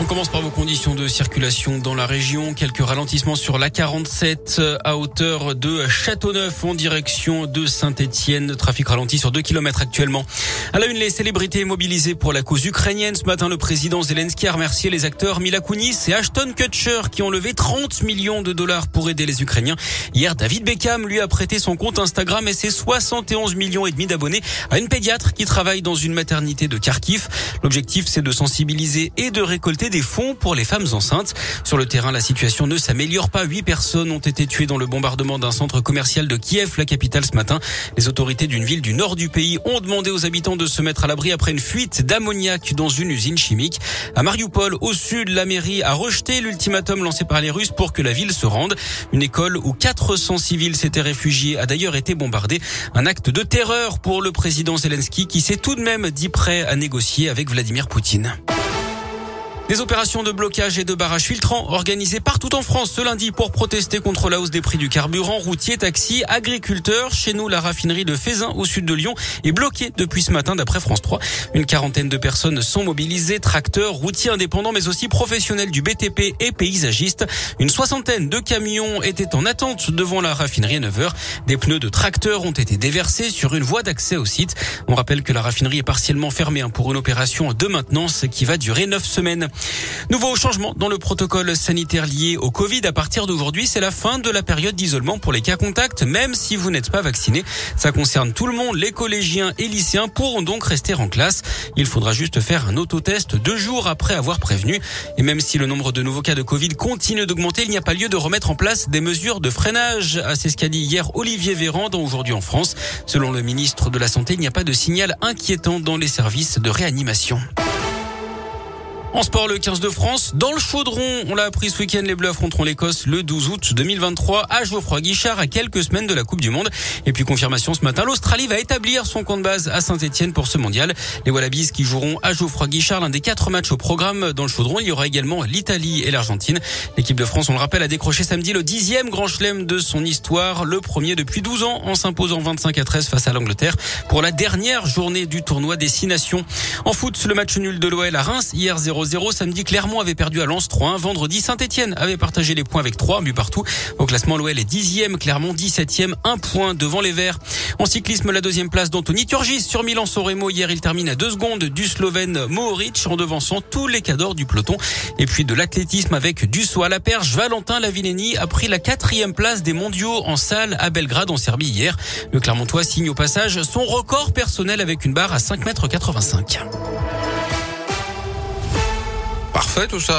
On commence par vos conditions de circulation dans la région. Quelques ralentissements sur la 47 à hauteur de Châteauneuf en direction de Saint-Etienne. Trafic ralenti sur 2 km actuellement. À la une, les célébrités mobilisées pour la cause ukrainienne. Ce matin, le président Zelensky a remercié les acteurs Mila Kunis et Ashton Kutcher qui ont levé 30 millions de dollars pour aider les Ukrainiens. Hier, David Beckham lui a prêté son compte Instagram et ses 71 millions et demi d'abonnés à une pédiatre qui travaille dans une maternité de Kharkiv. L'objectif, c'est de sensibiliser et de récolter des fonds pour les femmes enceintes. Sur le terrain, la situation ne s'améliore pas. Huit personnes ont été tuées dans le bombardement d'un centre commercial de Kiev, la capitale, ce matin. Les autorités d'une ville du nord du pays ont demandé aux habitants de se mettre à l'abri après une fuite d'ammoniac dans une usine chimique. À Mariupol, au sud, la mairie a rejeté l'ultimatum lancé par les Russes pour que la ville se rende. Une école où 400 civils s'étaient réfugiés a d'ailleurs été bombardée. Un acte de terreur pour le président Zelensky qui s'est tout de même dit prêt à négocier avec Vladimir Poutine. Des opérations de blocage et de barrage filtrants organisées partout en France ce lundi pour protester contre la hausse des prix du carburant, routier, taxi, agriculteurs. Chez nous, la raffinerie de Fézin au sud de Lyon est bloquée depuis ce matin d'après France 3. Une quarantaine de personnes sont mobilisées, tracteurs, routiers indépendants mais aussi professionnels du BTP et paysagistes. Une soixantaine de camions étaient en attente devant la raffinerie à 9h. Des pneus de tracteurs ont été déversés sur une voie d'accès au site. On rappelle que la raffinerie est partiellement fermée hein, pour une opération de maintenance qui va durer 9 semaines. Nouveau changement dans le protocole sanitaire lié au Covid. À partir d'aujourd'hui, c'est la fin de la période d'isolement pour les cas contacts, même si vous n'êtes pas vacciné. Ça concerne tout le monde. Les collégiens et lycéens pourront donc rester en classe. Il faudra juste faire un autotest deux jours après avoir prévenu. Et même si le nombre de nouveaux cas de Covid continue d'augmenter, il n'y a pas lieu de remettre en place des mesures de freinage. C'est ce qu'a dit hier Olivier Véran dans Aujourd'hui en France. Selon le ministre de la Santé, il n'y a pas de signal inquiétant dans les services de réanimation. En sport, le 15 de France, dans le chaudron, on l'a appris ce week-end, les Bleus affronteront l'Écosse le 12 août 2023 à Geoffroy Guichard à quelques semaines de la Coupe du Monde. Et puis confirmation ce matin, l'Australie va établir son compte de base à Saint-Etienne pour ce mondial. Les Wallabies qui joueront à Geoffroy Guichard, l'un des quatre matchs au programme dans le chaudron. Il y aura également l'Italie et l'Argentine. L'équipe de France, on le rappelle, a décroché samedi le dixième grand chelem de son histoire, le premier depuis 12 ans en s'imposant 25 à 13 face à l'Angleterre pour la dernière journée du tournoi des six nations. En foot, le match nul de l'OL à Reims hier 0 0 Samedi, Clermont avait perdu à Lens 3-1. Vendredi, Saint-Etienne avait partagé les points avec 3 buts partout. Au classement, l'OL est 10e, Clermont 17e, un point devant les Verts. En cyclisme, la deuxième place d'Anthony Turgis sur Milan-Soremo. Hier, il termine à deux secondes du Slovène Mohoric en devançant tous les cadors du peloton. Et puis de l'athlétisme avec du saut à la perche. Valentin Lavillény a pris la quatrième place des mondiaux en salle à Belgrade en Serbie hier. Le Clermontois signe au passage son record personnel avec une barre à 5 mètres 85. Parfait tout ça.